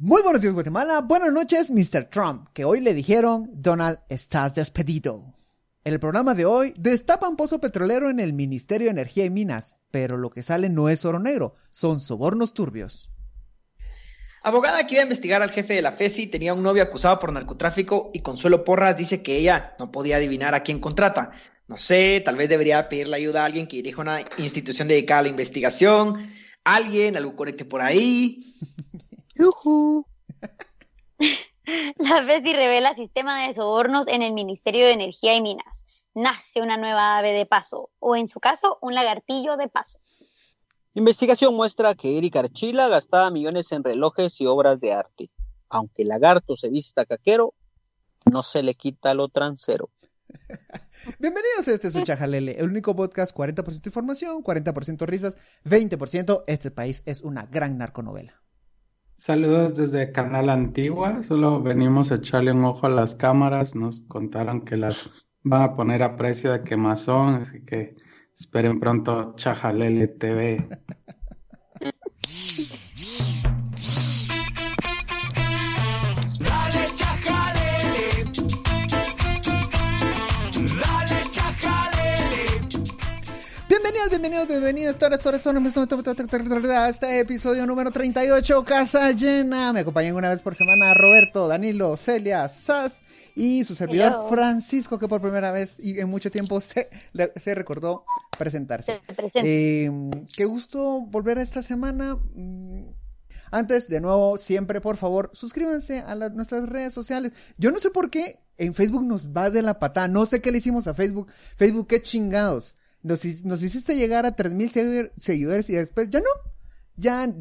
Muy buenos días, Guatemala. Buenas noches, Mr. Trump, que hoy le dijeron, Donald, estás despedido. En el programa de hoy, destapan pozo petrolero en el Ministerio de Energía y Minas, pero lo que sale no es oro negro, son sobornos turbios. Abogada que iba a investigar al jefe de la FESI tenía un novio acusado por narcotráfico y Consuelo Porras dice que ella no podía adivinar a quién contrata. No sé, tal vez debería pedirle ayuda a alguien que dirija una institución dedicada a la investigación, alguien, algún conecte por ahí. La FESI revela sistema de sobornos en el Ministerio de Energía y Minas. Nace una nueva ave de paso, o en su caso, un lagartillo de paso. Investigación muestra que Eric Archila gastaba millones en relojes y obras de arte. Aunque el lagarto se vista caquero, no se le quita lo transero. Bienvenidos a este Suchajalele, el único podcast 40% información, 40% risas, 20% este país es una gran narconovela. Saludos desde Canal Antigua, solo venimos a echarle un ojo a las cámaras, nos contaron que las van a poner a precio de quemazón, así que esperen pronto Chajalele TV. Bienvenidos, bienvenidos, bienvenidos, todos, todos, todos, a este episodio número 38, Casa Llena. Me acompañan una vez por semana Roberto, Danilo, Celia, Sas y su servidor Hello. Francisco, que por primera vez y en mucho tiempo se, se recordó presentarse. Se. Eh, qué gusto volver a esta semana. Mm, Antes, de nuevo, siempre, por favor, suscríbanse a la- nuestras redes sociales. Yo no sé por qué en Facebook nos va de la patada. No sé qué le hicimos a Facebook. Facebook, qué chingados. Nos, hi- nos hiciste llegar a 3.000 segui- seguidores y después ya no. Ya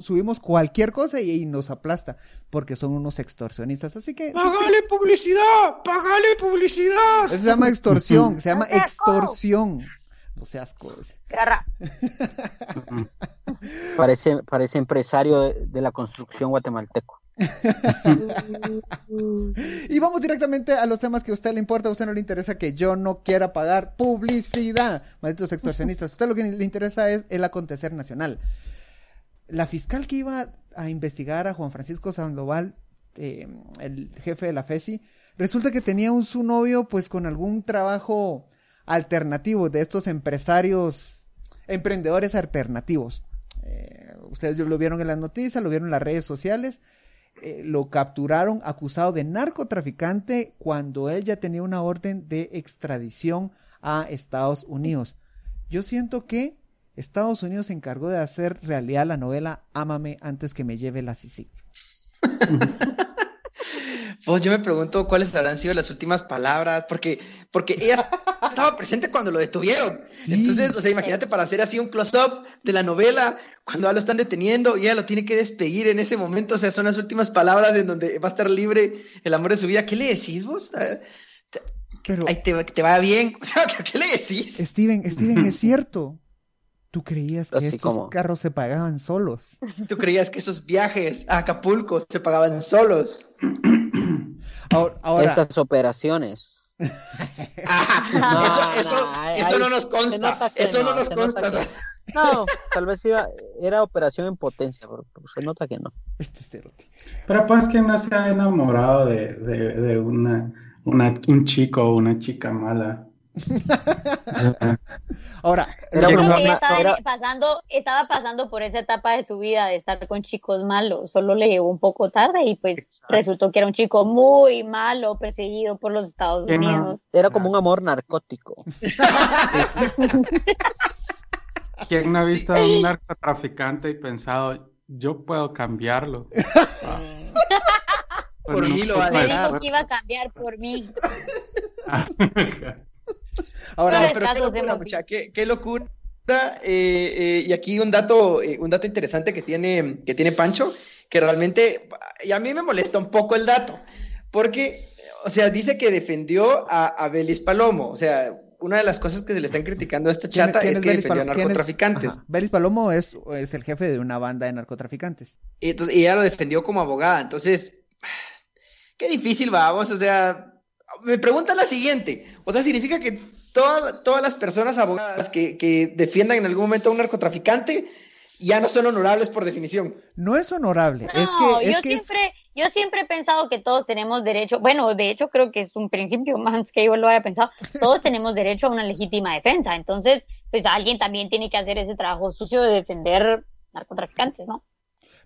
subimos cualquier cosa y, y nos aplasta. Porque son unos extorsionistas. Así que... ¡Págale publicidad! ¡Págale publicidad! Eso se llama extorsión. Se llama extorsión. No seas cosas. Garra. Parece, parece empresario de, de la construcción guatemalteco. Y vamos directamente a los temas que a usted le importa, a usted no le interesa que yo no quiera pagar publicidad. Malditos extorsionistas. A usted lo que le interesa es el acontecer nacional. La fiscal que iba a investigar a Juan Francisco Sandoval, eh, el jefe de la FESI, resulta que tenía un su novio pues con algún trabajo alternativo de estos empresarios, emprendedores alternativos. Eh, ustedes lo vieron en las noticias, lo vieron en las redes sociales eh, lo capturaron acusado de narcotraficante cuando él ya tenía una orden de extradición a Estados Unidos. Yo siento que Estados Unidos se encargó de hacer realidad la novela Ámame antes que me lleve la CICIG. Pues yo me pregunto cuáles habrán sido las últimas palabras, porque, porque ella estaba presente cuando lo detuvieron. Sí. Entonces, o sea, imagínate para hacer así un close-up de la novela, cuando ya lo están deteniendo y ella lo tiene que despedir en ese momento, o sea, son las últimas palabras en donde va a estar libre el amor de su vida. ¿Qué le decís vos? Te- Pero, Ay, te, va- te va bien. O sea, ¿qué, qué le decís? Steven, Steven, es cierto. Tú creías que Así estos como- carros se pagaban solos. ¿Tú creías que esos viajes a Acapulco se pagaban solos? Ahora, ahora Esas operaciones. Ah, No, eso eso, no, eso ahí no nos consta. Eso no, no, nos consta. que- No, tal vez iba, era operación en potencia, pero, pero se nota que no. este cerote. Pero pues que no se ha enamorado de, de, de una, una, un chico o una chica mala. Ahora, Era Yo creo una- que ella estaba era- pasando, estaba pasando por esa etapa de su vida de estar con chicos malos. Solo le llegó un poco tarde y pues Exacto. resultó que era un chico muy malo, perseguido por los Estados no- Unidos. Era como un amor narcótico. ¿Quién no ha visto a un narcotraficante y pensado, yo puedo cambiarlo? Por mí lo va a Me dejar. dijo que iba a cambiar por mí. Ahora, No, Pero qué locura, mucha, qué, qué locura. eh, eh, y aquí un dato, eh, un dato interesante que tiene, que tiene Pancho, que realmente, y a mí me molesta un poco el dato, porque, o sea, dice que defendió a, a Belis Palomo, o sea, una de las cosas que se le están criticando a esta ¿quién- chata es que Belis defendió a narcotraficantes. Belis Palomo es, es el jefe de una banda de narcotraficantes. Y entonces, y ella lo defendió como abogada. Entonces, qué difícil vamos. O sea, me pregunta la siguiente. O sea, ¿significa que toda- todas las personas abogadas que, que defiendan en algún momento a un narcotraficante ya no son honorables por definición. No es honorable. No, es que, es yo que es- siempre, yo siempre he pensado que todos tenemos derecho, bueno, de hecho creo que es un principio más que yo lo haya pensado, todos tenemos derecho a una legítima defensa, entonces, pues alguien también tiene que hacer ese trabajo sucio de defender narcotraficantes, ¿no?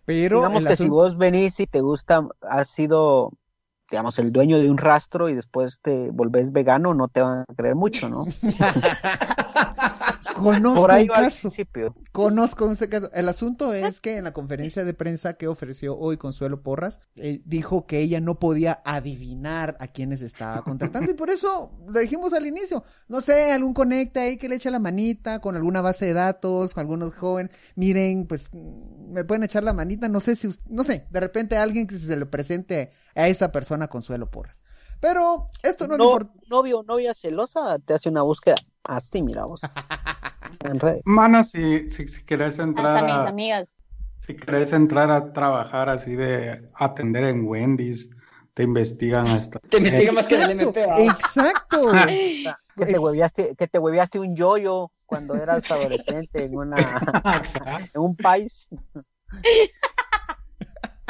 pero Digamos que si vos venís y te gusta, has sido, digamos, el dueño de un rastro y después te volvés vegano, no te van a creer mucho, ¿no? conozco Por ahí un va al caso. principio. Conozco ese caso. El asunto es que en la conferencia de prensa que ofreció hoy Consuelo Porras, eh, dijo que ella no podía adivinar a quiénes estaba contratando y por eso lo dijimos al inicio. No sé, algún conecta ahí que le eche la manita con alguna base de datos, con algunos jóvenes. Miren, pues mm, me pueden echar la manita. No sé si, no sé, de repente alguien que se le presente a esa persona Consuelo Porras. Pero esto no, le No, importa. novio o novia celosa te hace una búsqueda así, mira vos. En redes. Mano, si, si, si querés Hasta entrar mis a, amigas. si querés entrar a trabajar así de atender en Wendy's, te investigan hasta. Te investigan más que en el MP. exacto. Que te hueveaste, que te hueveaste un yoyo cuando eras adolescente en una en un país.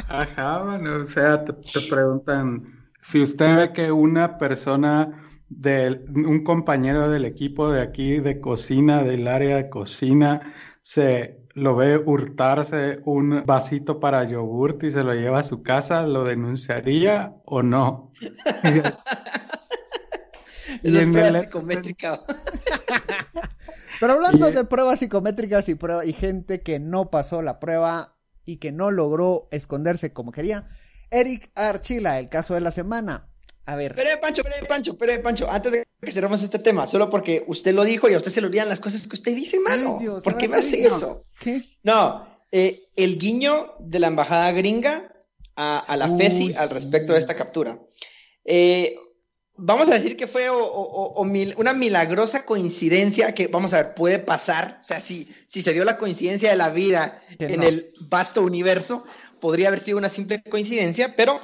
Ajá, bueno, o sea, te, te preguntan si usted ve que una persona del, un compañero del equipo de aquí de cocina, del área de cocina, se lo ve hurtarse un vasito para yogurt y se lo lleva a su casa, ¿lo denunciaría o no? Y Esa es prueba el- psicométrica. Pero hablando Y- de pruebas psicométricas y, prueba, y gente que no pasó la prueba y que no logró esconderse como quería, Eric Archila, el caso de la semana. A ver, Pero Pancho, pero Pancho, pero Pancho, antes de que cerremos este tema, solo porque usted lo dijo y a usted se le olvidan las cosas que usted dice, mano. Ay, Dios, ¿Por qué me hace eso? ¿qué? No, eh, el guiño de la embajada gringa a, a la Uy, FESI al sí. respecto de esta captura. Eh, vamos a decir que fue o- o- o mil- una milagrosa coincidencia que, vamos a ver, puede pasar. O sea, si, si se dio la coincidencia de la vida Que en no. el vasto universo, podría haber sido una simple coincidencia, pero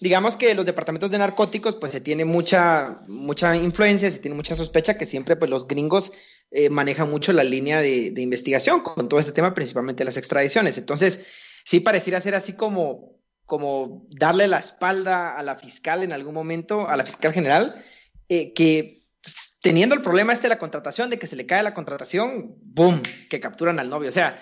digamos que los departamentos de narcóticos, pues se tiene mucha, mucha influencia, se tiene mucha sospecha que siempre, pues los gringos eh, manejan mucho la línea de, de investigación con todo este tema, principalmente las extradiciones. Entonces, sí pareciera ser así como, como darle la espalda a la fiscal en algún momento, a la fiscal general, eh, que teniendo el problema este de la contratación, de que se le cae la contratación, ¡boom!, que capturan al novio. O sea,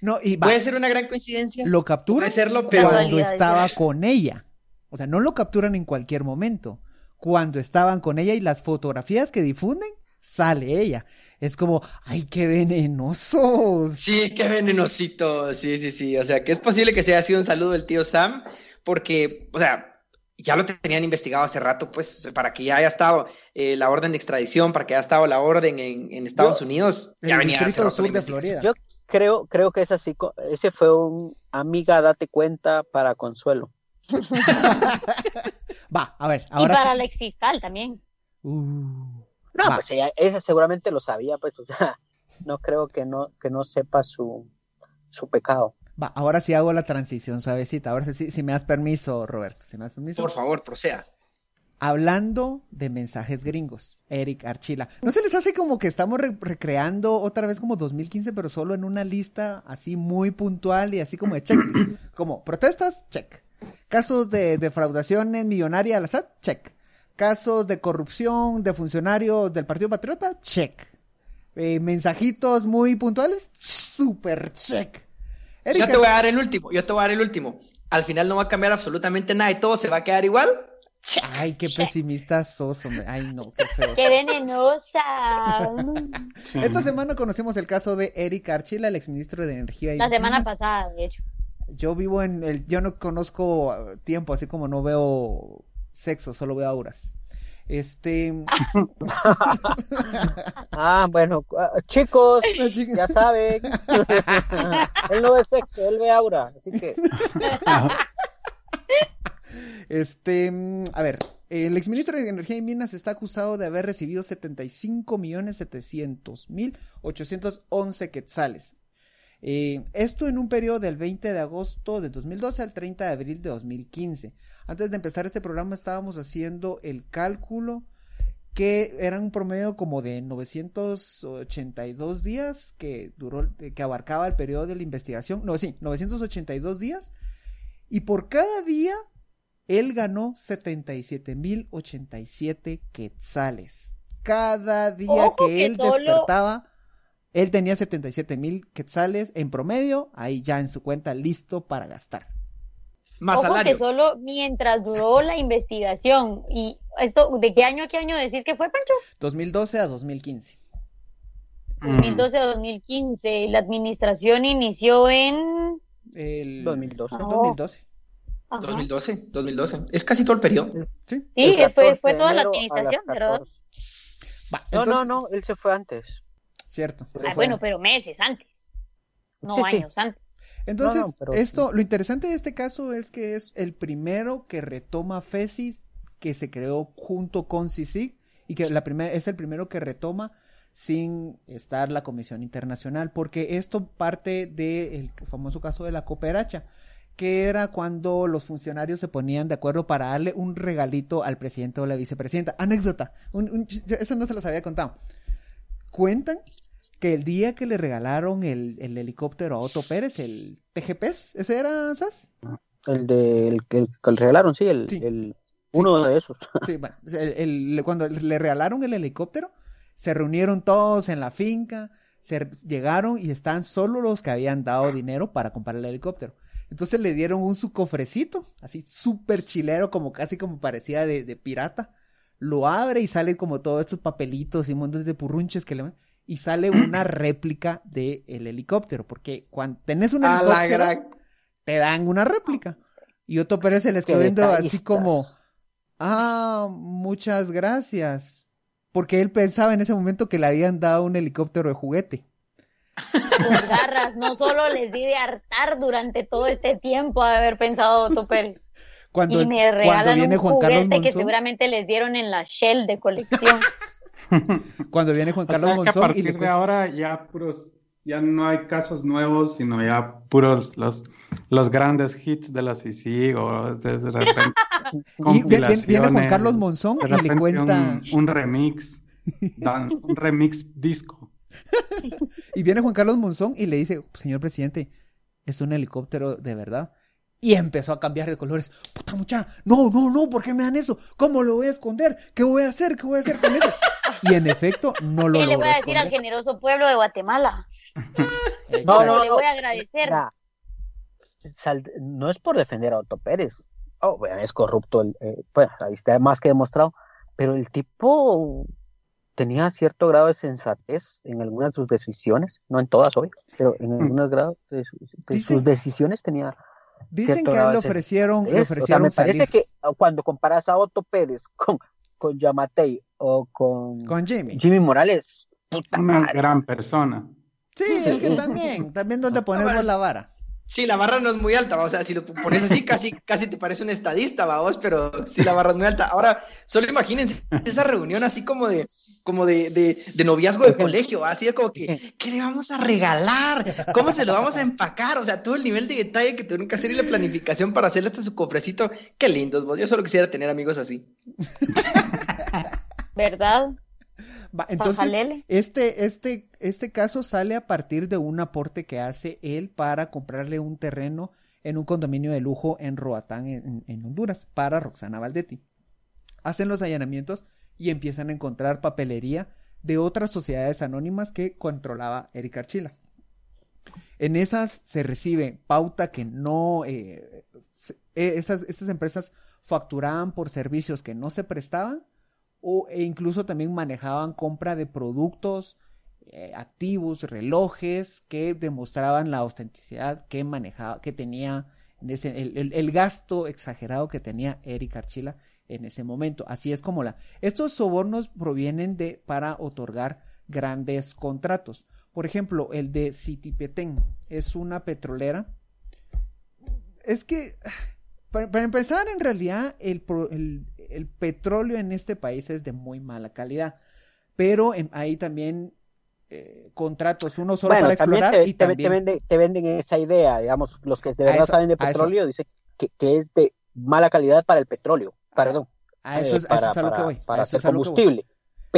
No, y va, puede ser una gran coincidencia. lo capturan puede serlo, pero- cuando estaba con ella. O sea, no lo capturan en cualquier momento. Cuando estaban con ella y las fotografías que difunden, sale ella. Es como, ay, qué venenosos. Sí, qué venenosito. Sí, sí, sí. O sea, que es posible que sea sido un saludo del tío Sam, porque, o sea, ya lo tenían investigado hace rato, pues, para que ya haya estado eh, la orden de extradición, para que haya estado la orden en, en Estados Yo- Unidos, ya el venía hace rato la sur de investigación. Florida. Yo creo, creo que es así. Ese fue un amiga, date cuenta para Consuelo. Va, a ver, Y ahora. para sí- el ex fiscal también. Uh, No, Va. pues ella, seguramente lo sabía, pues, o sea, no creo que no, que no sepa su, su pecado. va, ahora sí hago la transición suavecita. Ahora sí, si me das permiso, Roberto, si me das permiso. Por favor, proceda. Hablando de mensajes gringos, Eric Archila. ¿No se les hace como que estamos re- recreando otra vez como 2015, pero solo en una lista así muy puntual y así como de checklist? Como protestas, check. Casos de defraudaciones millonarias al SAT, check. Casos de corrupción de funcionarios del Partido Patriota, check. Eh, mensajitos muy puntuales, super check. Eric Yo te voy a dar el último, yo te voy a dar el último. Al final no va a cambiar absolutamente nada y todo se va a quedar igual. Check. Ay, qué pesimista sos, hombre. Ay, no, qué feo. ¡Qué venenosa! Esta semana conocimos el caso de Eric Archila, el exministro de Energía y La semana pasada, de hecho. Yo vivo en el, yo no conozco uh, tiempo, así como no veo sexo, solo veo auras. Este, Ah, bueno, ah, chicos, ya saben. él no ve sexo, él ve aura. Así que, este, a ver, el exministro de Energía y Minas está acusado de haber recibido 75 millones 700 mil 811 quetzales. Eh, esto en un periodo del 20 de agosto de 2012 al 30 de abril de 2015. Antes de empezar este programa estábamos haciendo el cálculo que eran un promedio como de 982 días que duró, que abarcaba el periodo de la investigación. No, sí, 982 días. Y por cada día, él ganó 77.087 quetzales. Cada día Ojo que que él solo- despertaba, él tenía 77.000 quetzales en promedio, ahí ya en su cuenta, listo para gastar. Más Ojo salario. que solo mientras duró la investigación. ¿Y esto, de qué año a qué año decís que fue, Pancho? 2012 a 2015. Mm. 2012 a 2015. La administración inició en... El 2012. el Oh. 2012. Ajá. 2012, 2012. Es casi todo el periodo. Sí. Sí, El fue, 14 fue toda la administración, ¿verdad? 14. Va, No, entonces- no, no, él se fue antes. Cierto. Ah, bueno, pero meses antes. No Sí, sí. años antes. Entonces, No, no, pero esto, lo interesante de este caso es que es el primero que retoma FESIS, que se creó junto con CICIG, y que la primera, es el primero que retoma sin estar la Comisión Internacional, porque esto parte del famoso caso de la cooperacha, que era cuando los funcionarios se ponían de acuerdo para darle un regalito al presidente o la vicepresidenta. Anécdota, un- un- yo- eso no se los había contado. Cuentan que el día que le regalaron el, el helicóptero a Otto Pérez, el TGPs, ¿ese era SAS? El de el, que- el que le regalaron, sí, el, Sí. el uno de esos. Sí, bueno, el- cuando le regalaron el helicóptero, se reunieron todos en la finca, se llegaron y estaban solo los que habían dado dinero para comprar el helicóptero. Entonces le dieron un su cofrecito, así súper chilero, como casi como parecía de, de pirata. Lo abre y sale como todos estos papelitos y un montón de purrunches que le y sale una réplica del helicóptero, porque cuando tenés un A la helicóptero, gran... te dan una réplica. Y Otto Pérez se les quedó viendo así como, ah, muchas gracias. Porque él pensaba en ese momento que le habían dado un helicóptero de juguete. Por garras, no solo les di de hartar durante todo este tiempo de haber pensado Otto Pérez. Cuando, y me cuando regalan viene un Juan Carlos juguete que seguramente les dieron en la Shell de colección. cuando viene Juan O Carlos sea que a Monzón y partir le de ahora ya puros, ya no hay casos nuevos, sino ya puros los, los grandes hits de la CICIG o de de repente y vi- vi- viene Juan Carlos Monzón y le cuenta, un, un remix, dan- un remix disco. y viene Juan Carlos Monzón y le dice, señor presidente, es un helicóptero de verdad. Y empezó a cambiar de colores. Puta mucha, no, no, no, ¿por qué me dan eso? ¿Cómo lo voy a esconder? ¿Qué voy a hacer? ¿Qué voy a hacer con eso? Y en efecto, no lo ¿Qué le voy a decir al generoso pueblo de Guatemala? No, ¿Cómo no, le voy a agradecer? No es por defender a Otto Pérez. Oh, bueno, es corrupto, el, eh, bueno, ahí está más que demostrado, pero el tipo tenía cierto grado de sensatez en algunas de sus decisiones, no en todas, obvio, pero en algunos grados de, sus- de Dice- sus decisiones tenía Dicen cierto que a él le ofrecieron, le. O sea, me parece salir que cuando comparas a Otto Pérez con, con Yamatei o con, con Jimmy. Jimmy Morales, puta Una madre. gran persona. Sí, es que también, también donde pones vos la vara. Sí, la barra no es muy alta, ¿va? o sea, si lo pones así, casi, casi te parece un estadista, ¿va? vos, pero sí la barra es muy alta. Ahora, solo imagínense esa reunión así como de, como de, de, de noviazgo de colegio, ¿va? así de como que, ¿qué le vamos a regalar? ¿Cómo se lo vamos a empacar? O sea, todo el nivel de detalle que tuvieron que hacer y la planificación para hacerle hasta su cofrecito. Qué lindos, vos. Yo solo quisiera tener amigos así. ¿Verdad? Va, entonces, Pajalele. este, este, este caso sale a partir de un aporte que hace él para comprarle un terreno en un condominio de lujo en Roatán, en, en Honduras, para Roxana Valdetti. Hacen los allanamientos y empiezan a encontrar papelería de otras sociedades anónimas que controlaba Eric Archila. En esas se recibe pauta que no, eh, se- eh, estas, estas empresas facturaban por servicios que no se prestaban o, e incluso también manejaban compra de productos, eh, activos, relojes que demostraban la autenticidad que manejaba, que tenía el- el gasto exagerado que tenía Eric Archila en ese momento. Así es como la. Estos sobornos provienen de para otorgar grandes contratos. Por ejemplo, el de Citipetén es una petrolera. Es que para, para empezar, en realidad, el, el- el petróleo en este país es de muy mala calidad. Pero en- hay también eh, contratos, uno solo Bueno, para explorar te, y te- también... te vende- te venden esa idea, digamos, los que de verdad eso- saben de petróleo dicen que, que es de mala calidad para el petróleo, perdón, A eso, eh, es, a eso para, es a lo que para- voy. para a eso hacer es combustible.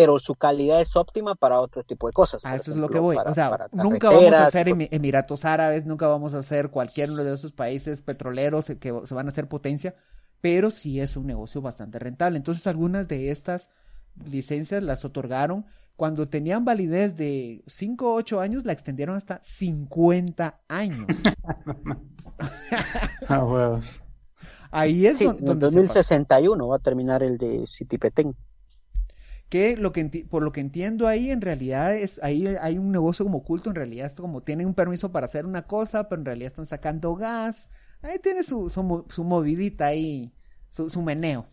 Pero su calidad es óptima para otro tipo de cosas. A por eso es lo que voy. para- o sea, nunca vamos a hacer Emi- Emiratos Árabes, nunca vamos a hacer cualquier uno de esos países petroleros que se van a hacer potencia, pero sí es un negocio bastante rentable. Entonces, algunas de estas licencias las otorgaron cuando tenían validez de 5 o 8 años, la extendieron hasta 50 años. A huevos. Ahí es Sí, don- en donde se pasa. 2061 va a terminar el de City Petén. Que por lo que entiendo ahí en realidad es ahí hay un negocio como oculto en realidad es como tienen un permiso para hacer una cosa pero en realidad están sacando gas. Ahí tiene su su, mo- su movidita ahí su, su meneo.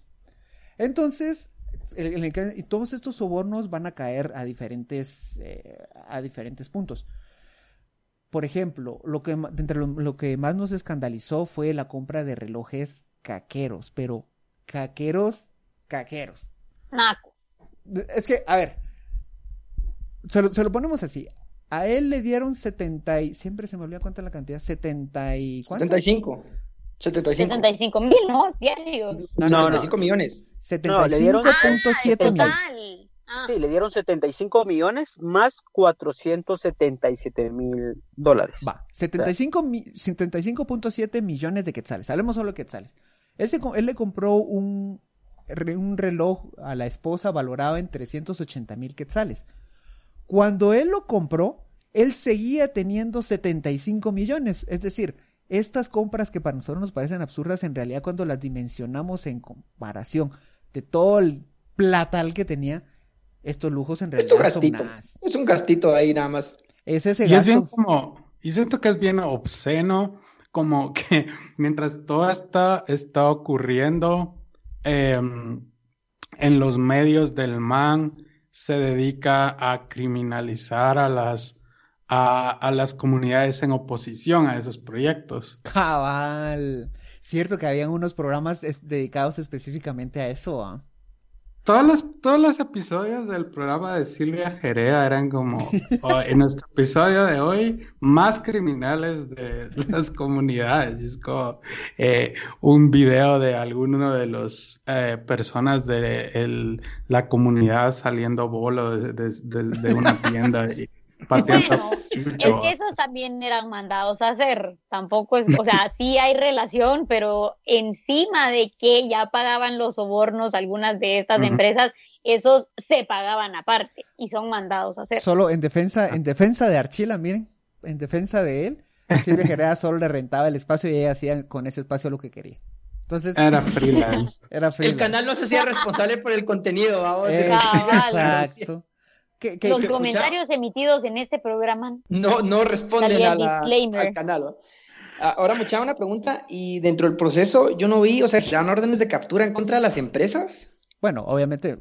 Entonces y todos estos sobornos van a caer a diferentes eh, a diferentes puntos. Por ejemplo lo que entre lo, lo que más nos escandalizó fue la compra de relojes caqueros pero caqueros caqueros. Naco. Es que, a ver, se lo, se lo ponemos así. A él le dieron 70 y... Siempre se me olvida cuánta es la cantidad. 70 y... ¿cuánto? 75. 75. 75 mil, ¿no? Diarios. No, no, 75 millones. No, le dieron- 75.7 Ah, millones. total. Ah, Sí, le dieron 75 millones más 477 mil dólares. Va, 75 mi- 75.7 millones de quetzales. Hablemos solo de quetzales. Él, se él le compró un, un reloj a la esposa valorado en 380 mil quetzales. Cuando él lo compró, él seguía teniendo 75 millones. Es decir, estas compras que para nosotros nos parecen absurdas, en realidad cuando las dimensionamos en comparación de todo el platal que tenía, estos lujos en Es tu realidad son gastito. nada. Es un gastito ahí nada más. Es ese Y es bien como, y siento que es bien obsceno, como que mientras todo está, está ocurriendo em, en los medios del man, se dedica a criminalizar a las, a, a las comunidades en oposición a esos proyectos. Cabal. Cierto que habían unos programas dedicados específicamente a eso, ¿ah? Todos los, todos los episodios del programa de Silvia Jerea eran como, en nuestro episodio de hoy, más criminales de las comunidades. Es como eh, un video de alguno de los eh, personas de el- la comunidad saliendo bolo de, de- una tienda y Bueno, es que esos también eran mandados a hacer. Tampoco es, o sea, sí hay relación, pero encima de que ya pagaban los sobornos algunas de estas empresas, esos se pagaban aparte y son mandados a hacer. Solo en defensa, en defensa de Archila, miren, en defensa de él, Silvia Gereda solo le rentaba el espacio y ella hacía con ese espacio lo que quería. Entonces, Era freelance. era El freelance. canal no se hacía responsable por el contenido, vamos. Eh, Cabal. Exacto. Que- que- Los que- comentarios emitidos en este programa. No, no responden a la- al canal. ¿no? Ah, Ahora, mucha una pregunta. Y dentro del proceso, yo no vi, o sea, giraron órdenes de captura en contra de las empresas. Bueno, obviamente,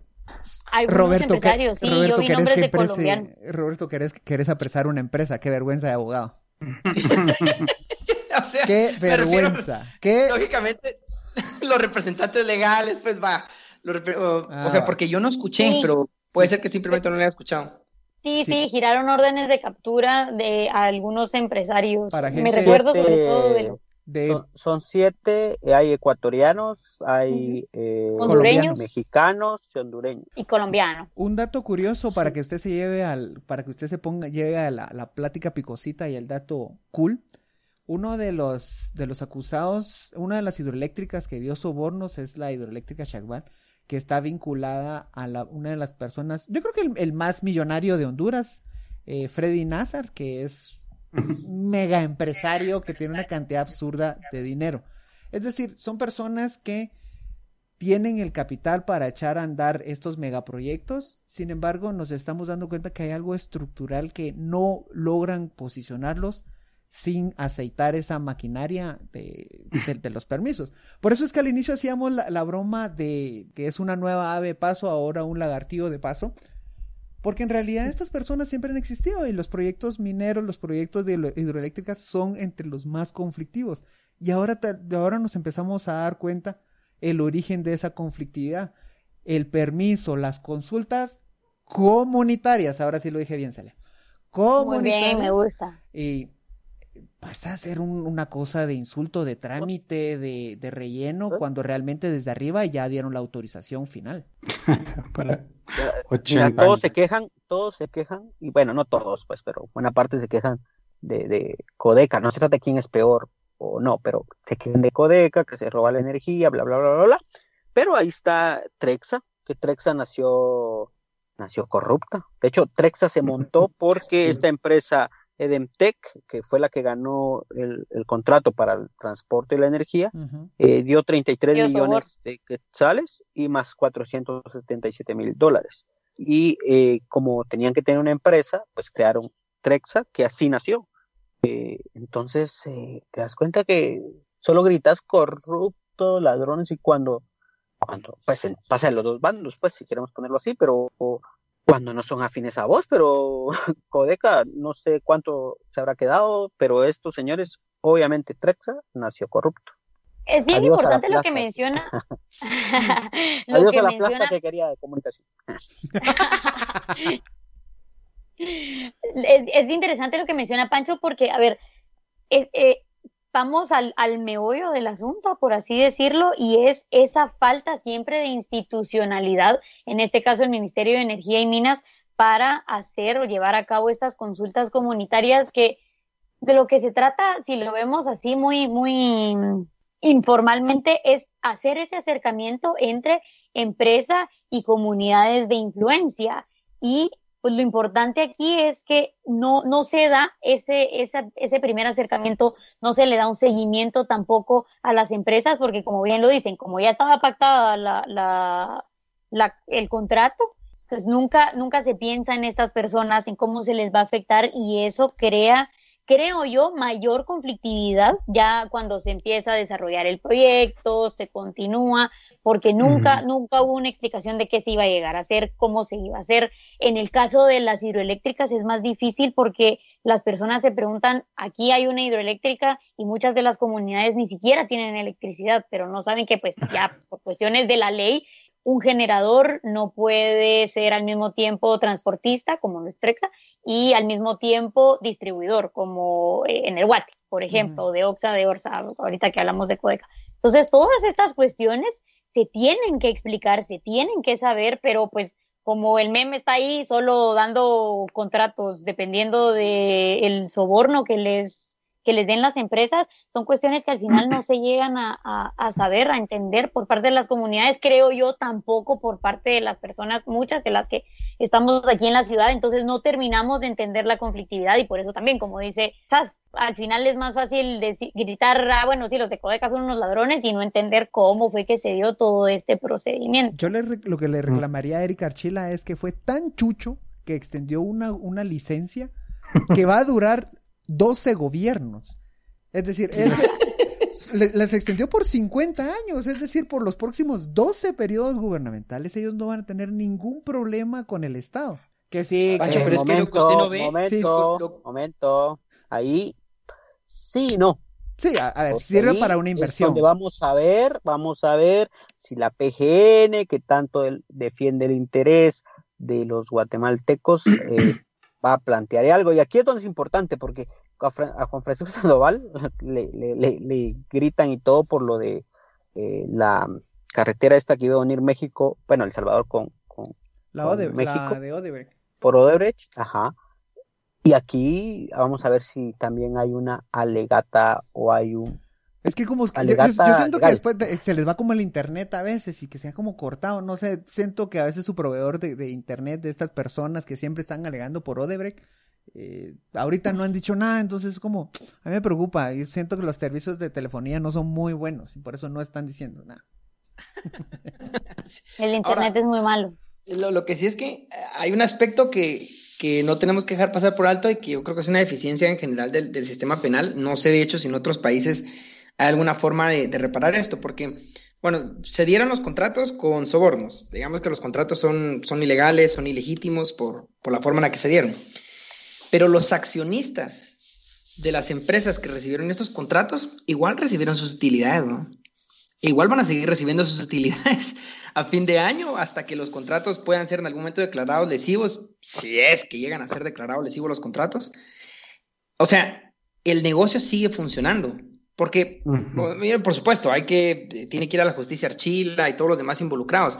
Algunos Roberto, ¿qué- empresarios, sí, Roberto, yo vi querés nombres que de emprese- colombianos. Roberto, querés, querés apresar una empresa, qué vergüenza de abogado. o sea, Qué me refiero- vergüenza. Qué lógicamente, los representantes legales, pues va. Los o, o Ah. sea, porque yo no escuché, Sí. pero puede ser que simplemente no lo haya escuchado. Sí, Sí. sí, giraron órdenes de captura de algunos empresarios. Para Me gente- recuerdo sobre todo de Son, son siete, hay ecuatorianos, hay eh, hondureños mexicanos y hondureños. y colombiano. Un dato curioso para que usted se lleve al, para que usted se ponga, lleve a la, la plática picosita y el dato cool. Uno de los, de los acusados, una de las hidroeléctricas que dio sobornos es la hidroeléctrica Chagval, que está vinculada a la, una de las personas, yo creo que el, el más millonario de Honduras, eh, Freddy Nazar, que es un mega empresario que tiene una cantidad absurda de dinero. Es decir, son personas que tienen el capital para echar a andar estos megaproyectos, sin embargo nos estamos dando cuenta que hay algo estructural que no logran posicionarlos sin aceitar esa maquinaria de, de- de los permisos. Por eso es que al inicio hacíamos la, la broma de que es una nueva ave de paso, ahora un lagartijo de paso, porque en realidad estas personas siempre han existido y los proyectos mineros, los proyectos de hidro- hidroeléctricas son entre los más conflictivos. Y ahora, ahora nos empezamos a dar cuenta el origen de esa conflictividad. El permiso, las consultas comunitarias, ahora sí lo dije bien, Celia. Muy bien, Comunitarias. me gusta. Y pasa a ser un- una cosa de insulto, de trámite, de, de relleno, cuando realmente desde arriba ya dieron la autorización final. Para Ya, 80 Mira, todos se quejan, todos se quejan, y bueno, no todos, pues, pero buena parte se quejan de, de Codeca. No se trata de quién es peor o no, pero se quejan de Codeca, que se roba la energía, bla, bla, bla, bla, bla. Pero ahí está Trexa, que Trexa nació, nació corrupta. De hecho, Trexa se montó porque esta empresa Edemtech, que fue la que ganó el, el contrato para el transporte de la energía, eh, dio 33 Dio sabor. millones de quetzales y más 477 mil dólares. Y eh, como tenían que tener una empresa, pues crearon Trexa, que así nació. Eh, entonces, eh, te das cuenta que solo gritas corrupto, ladrones, y cuando, cuando pues en- pasa de los dos bandos, pues si queremos ponerlo así, pero o cuando no son afines a vos, pero Codeca no sé cuánto se habrá quedado, pero estos señores, obviamente Trexa nació corrupto. Es bien Adiós importante lo que menciona. lo Adiós que a la menciona. plaza que quería de comunicación. Es, es interesante lo que menciona Pancho porque, a ver, es, eh, vamos al, al meollo del asunto, por así decirlo, y es esa falta siempre de institucionalidad, en este caso el Ministerio de Energía y Minas, para hacer o llevar a cabo estas consultas comunitarias que de lo que se trata, si lo vemos así muy, muy informalmente, es hacer ese acercamiento entre empresa y comunidades de influencia. Y pues lo importante aquí es que no, no se da ese, esa- ese primer acercamiento, no se le da un seguimiento tampoco a las empresas, porque como bien lo dicen, como ya estaba pactada la, la, la- el contrato, pues nunca, nunca se piensa en estas personas, en cómo se les va a afectar y eso crea, creo yo, mayor conflictividad ya cuando se empieza a desarrollar el proyecto, se continúa, porque nunca, nunca hubo una explicación de qué se iba a llegar a hacer, cómo se iba a hacer. En el caso de las hidroeléctricas es más difícil porque las personas se preguntan, aquí hay una hidroeléctrica y muchas de las comunidades ni siquiera tienen electricidad, pero no saben que pues ya por cuestiones de la ley un generador no puede ser al mismo tiempo transportista, como lo es Trexa, y al mismo tiempo distribuidor, como eh, en el Guate, por ejemplo, de Oxa, de Orsa, ahorita que hablamos de Codeca. Entonces, todas estas cuestiones se tienen que explicar, se tienen que saber, pero pues como el meme está ahí solo dando contratos dependiendo del el soborno que les, que les den las empresas, son cuestiones que al final no se llegan a, a, a saber, a entender por parte de las comunidades, creo yo tampoco por parte de las personas, muchas de las que estamos aquí en la ciudad, entonces no terminamos de entender la conflictividad y por eso también, como dice Sas, al final es más fácil deci- gritar, ah, bueno, sí, los de Codeca son unos ladrones y no entender cómo fue que se dio todo este procedimiento. Yo le re- lo que le reclamaría a Eric Archila es que fue tan chucho que extendió una, una licencia que va a durar 12 gobiernos. Es decir, ese- le- les extendió por 50 años, es decir, por los próximos 12 periodos gubernamentales ellos no van a tener ningún problema con el Estado. Que sí, Pancho, que- pero es que lo que usted no ve- momento, Sí, lo- momento. Ahí, sí y no. sí, a, a ver, Porque sirve para una es inversión. donde vamos a ver, vamos a ver si la PGN, que tanto el- defiende el interés de los guatemaltecos, eh, va a plantear algo. Y aquí es donde es importante, porque a, Juan Francisco Sandoval le, le- le- le gritan y todo por lo de eh, la carretera esta que iba a unir México, bueno, El Salvador con, con La, con México. la de Odebrecht. por Odebrecht, ajá. Y aquí vamos a ver si también hay una alegata o hay un Es que como yo, yo- Alegata yo siento que después de- se les va como el internet a veces y que se ha como cortado, no sé, siento que a veces su proveedor de, de internet de estas personas que siempre están alegando por Odebrecht, eh, ahorita no han dicho nada, entonces es como, a mí me preocupa, y siento que los servicios de telefonía no son muy buenos y por eso no están diciendo nada. El internet Ahora- es muy malo. Lo, lo que sí es que hay un aspecto que, que no tenemos que dejar pasar por alto y que yo creo que es una deficiencia en general del, del sistema penal. No sé de hecho si en otros países hay alguna forma de, de reparar esto, porque, bueno, se dieron los contratos con sobornos. Digamos que los contratos son, son ilegales, son ilegítimos por, por la forma en la que se dieron. Pero los accionistas de las empresas que recibieron estos contratos igual recibieron sus utilidades, ¿no? Igual van a seguir recibiendo sus utilidades a fin de año hasta que los contratos puedan ser en algún momento declarados lesivos, si es que llegan a ser declarados lesivos los contratos. O sea, el negocio sigue funcionando. Porque, por supuesto, hay que, eh, tiene que ir a la justicia Archila y todos los demás involucrados.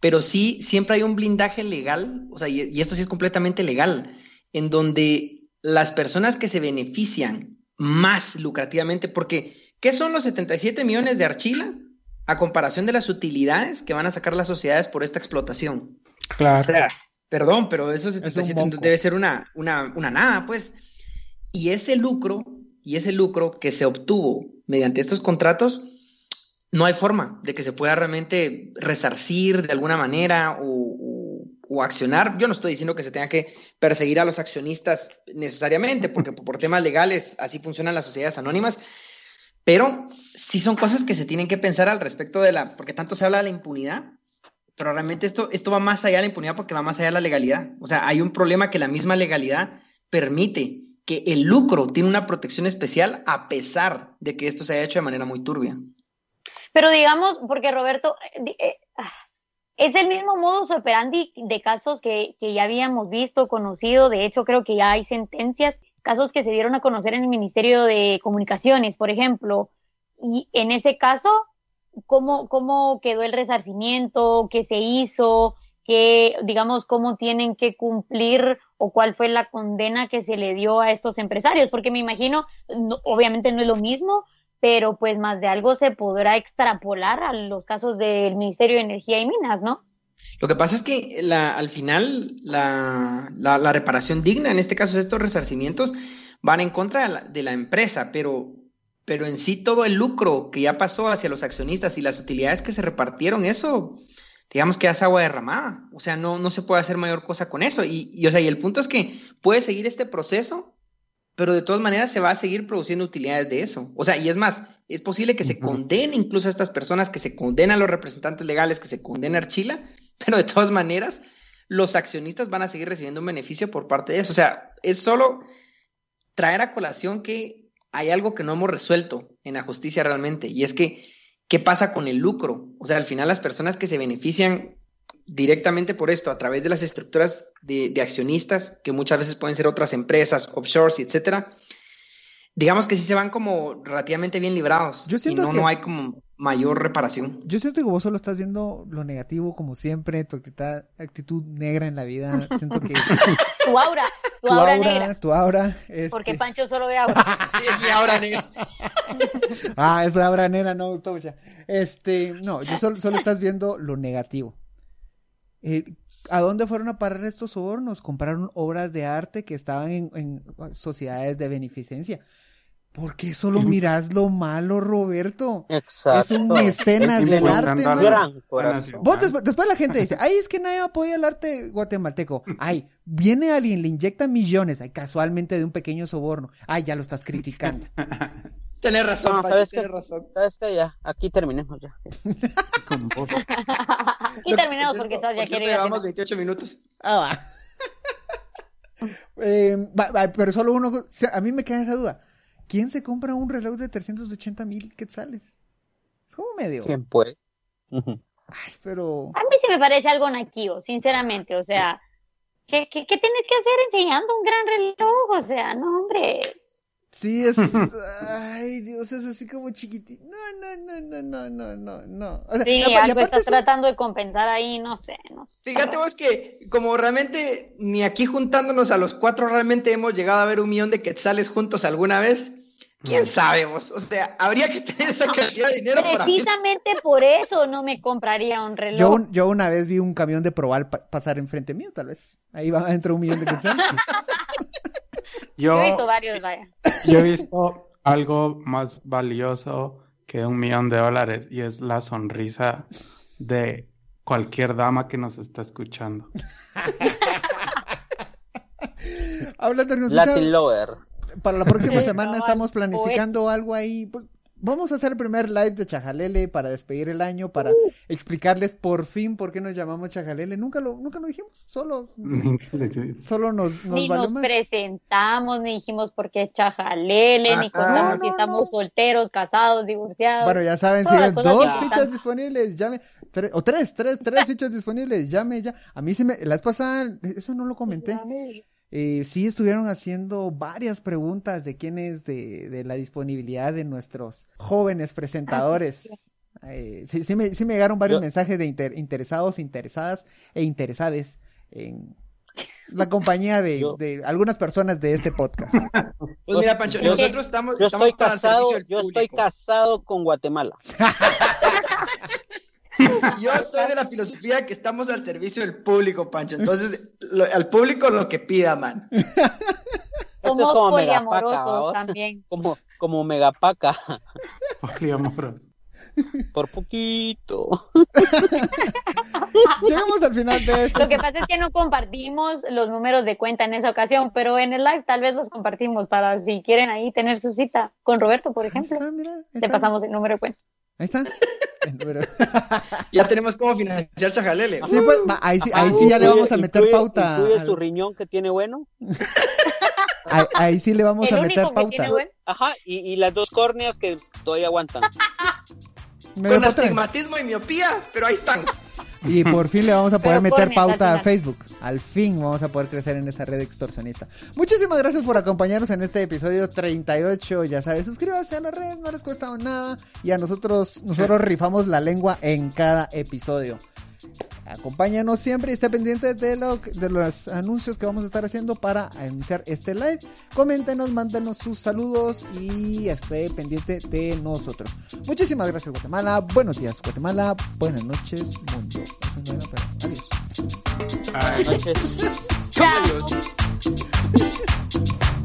Pero sí, siempre hay un blindaje legal, o sea, y, y esto sí es completamente legal, en donde las personas que se benefician más lucrativamente, porque ¿qué son los 77 millones de Archila a comparación de las utilidades que van a sacar las sociedades por esta explotación? O Claro. sea, perdón, pero esos un 77 moco. debe ser una, una, una nada, pues. Y ese lucro, y ese lucro que se obtuvo mediante estos contratos, no hay forma de que se pueda realmente resarcir de alguna manera o, accionar. Yo no estoy diciendo que se tenga que perseguir a los accionistas necesariamente, porque por temas legales así funcionan las sociedades anónimas, pero sí son cosas que se tienen que pensar al respecto de la, porque tanto se habla de la impunidad, pero realmente esto, esto va más allá de la impunidad porque va más allá de la legalidad. O sea, hay un problema que la misma legalidad permite que el lucro tiene una protección especial a pesar de que esto se haya hecho de manera muy turbia. Pero digamos, porque Roberto, eh, eh, ah, es el mismo modus operandi de casos que, que ya habíamos visto, conocido, de hecho creo que ya hay sentencias, casos que se dieron a conocer en el Ministerio de Comunicaciones, por ejemplo, y en ese caso, ¿cómo, cómo quedó el resarcimiento? ¿Qué se hizo? ¿Qué, digamos, cómo tienen que cumplir o cuál fue la condena que se le dio a estos empresarios? Porque me imagino, no- obviamente no es lo mismo, pero pues más de algo se podrá extrapolar a los casos del Ministerio de Energía y Minas, ¿no? Lo que pasa es que al final la, la- la reparación digna, en este caso estos resarcimientos, van en contra de la, de la empresa, pero, pero en sí todo el lucro que ya pasó hacia los accionistas y las utilidades que se repartieron, eso, digamos que es agua derramada. O sea, no, no se puede hacer mayor cosa con eso. Y, y, o sea, y el punto es que puede seguir este proceso, pero de todas maneras se va a seguir produciendo utilidades de eso. O sea, y es más, es posible que se condene incluso a estas personas, que se condenen a los representantes legales, que se condene a Archila, pero de todas maneras, los accionistas van a seguir recibiendo un beneficio por parte de eso. O sea, es solo traer a colación que hay algo que no hemos resuelto en la justicia realmente, y es que, ¿qué pasa con el lucro? O sea, al final las personas que se benefician directamente por esto a través de las estructuras de, accionistas, que muchas veces pueden ser otras empresas, offshores, etcétera, digamos que sí se van como relativamente bien librados Yo y siento no, que- no hay como mayor reparación. Yo siento que vos solo estás viendo lo negativo como siempre, tu actitud, actitud negra en la vida. Siento que Tu aura, tu, tu aura, aura, negra. tu aura, Porque este- Pancho solo ve aura. y ahora, negro. Ah, esa aura negra no, Tocha. Este, no, yo solo, solo estás viendo lo negativo. Eh, ¿A dónde fueron a parar estos sobornos? Compraron obras de arte que estaban en, en sociedades de beneficencia. ¿Por qué solo miras lo malo, Roberto? Exacto. Es un mecenas del arte, man. Gran corazón. Vos después, después la gente dice, ay, es que nadie apoya el arte guatemalteco. Ay, viene alguien, le inyecta millones, ay, casualmente de un pequeño soborno. Ay, ya lo estás criticando. Tienes razón, No, Pacho, ¿sabes tienes qué? razón. ¿Sabes qué? Ya, aquí terminemos ya. Y terminamos Por porque Sas ya por quiere ir llevamos cenar. 28 minutos. Ah, va. Eh, va- va, pero solo uno, a mí me queda esa duda. ¿Quién se compra un reloj de 380 mil quetzales? Es como medio. ¿Quién puede? Ay, pero... A mí sí me parece algo naquío, sinceramente. O sea, ¿qué, qué, qué tienes que hacer enseñando un gran reloj? O sea, no, hombre. Sí, es... Ay, Dios, es así como chiquitito. No, no, no, no, no, no, no, no. O sea, Sí, y algo estás tratando de compensar ahí, no sé. No sé. Fíjate vos que como realmente ni aquí juntándonos a los cuatro realmente hemos llegado a ver un millón de quetzales juntos alguna vez, quién sabe vos, o sea, habría que tener esa cantidad de dinero para. Precisamente por eso no me compraría un reloj. Yo, yo una vez vi un camión de Proval pa- pasar enfrente mío, tal vez. Ahí va adentro un millón de. Yo Yo, he visto varios, vaya. yo he visto algo más valioso que un millón de dólares y es la sonrisa de cualquier dama que nos está escuchando. Hablando de Latin Lover. Para la próxima semana estamos planificando algo ahí. Pues, Vamos a hacer el primer live de Chajalele para despedir el año, para explicarles por fin por qué nos llamamos Chajalele. Nunca lo, nunca lo dijimos, solo, solo nos, nos Ni nos presentamos, ni dijimos por qué chajalele, ni contamos No, si no, estamos no. solteros, casados, divorciados. Bueno, ya saben, si hay dos fichas disponibles, llame. Tres, o tres, tres, tres fichas disponibles, llame ya. A mí se me, la vez pasada, eso no lo comenté. Eh, sí estuvieron haciendo varias preguntas de quién es de, de la disponibilidad de nuestros jóvenes presentadores. Eh, sí, sí me, sí me llegaron varios Yo- mensajes de inter- interesados, interesadas e interesades en la compañía de, Yo- de algunas personas de este podcast. Pues mira, Pancho, Yo- nosotros estamos, Yo estamos estoy para casado, yo estoy casado con Guatemala. Yo soy de la filosofía que estamos al servicio del público, Pancho. Entonces, lo- al público lo que pida, man. Esto es Somos como Megapaca, poliamorosos también. Como, como megapaca, Poliamoros. por poquito. Llegamos al final de este. Lo que pasa es que no compartimos los números de cuenta en esa ocasión, pero en el live tal vez los compartimos para si quieren ahí tener su cita con Roberto, por ejemplo. está, mira, ahí Te pasamos el número de cuenta. Ahí está. Ya tenemos cómo financiar Chajalele. Sí, pues, ahí, sí, ahí sí ya le Incluye- vamos a meter incluye- pauta. Incluye al- su riñón que tiene bueno. ahí, ahí sí le vamos El a meter único que pauta. tiene bueno. Ajá, y, y las dos córneas que todavía aguantan. Con astigmatismo y miopía, pero ahí están. Y por fin le vamos a poder Pero meter pauta a. Facebook. Al fin vamos a poder crecer en esa red extorsionista. Muchísimas gracias por acompañarnos en este episodio 38. Ya sabes, suscríbase a la red, no les cuesta nada. Y a nosotros, nosotros rifamos la lengua en cada episodio. Acompáñanos siempre y esté pendiente de, lo, de los anuncios que vamos a estar haciendo para anunciar este live. Coméntenos, mándenos sus saludos y esté pendiente de nosotros. Muchísimas gracias Guatemala. Buenos días Guatemala. Buenas noches mundo. Adiós. Buenas noches.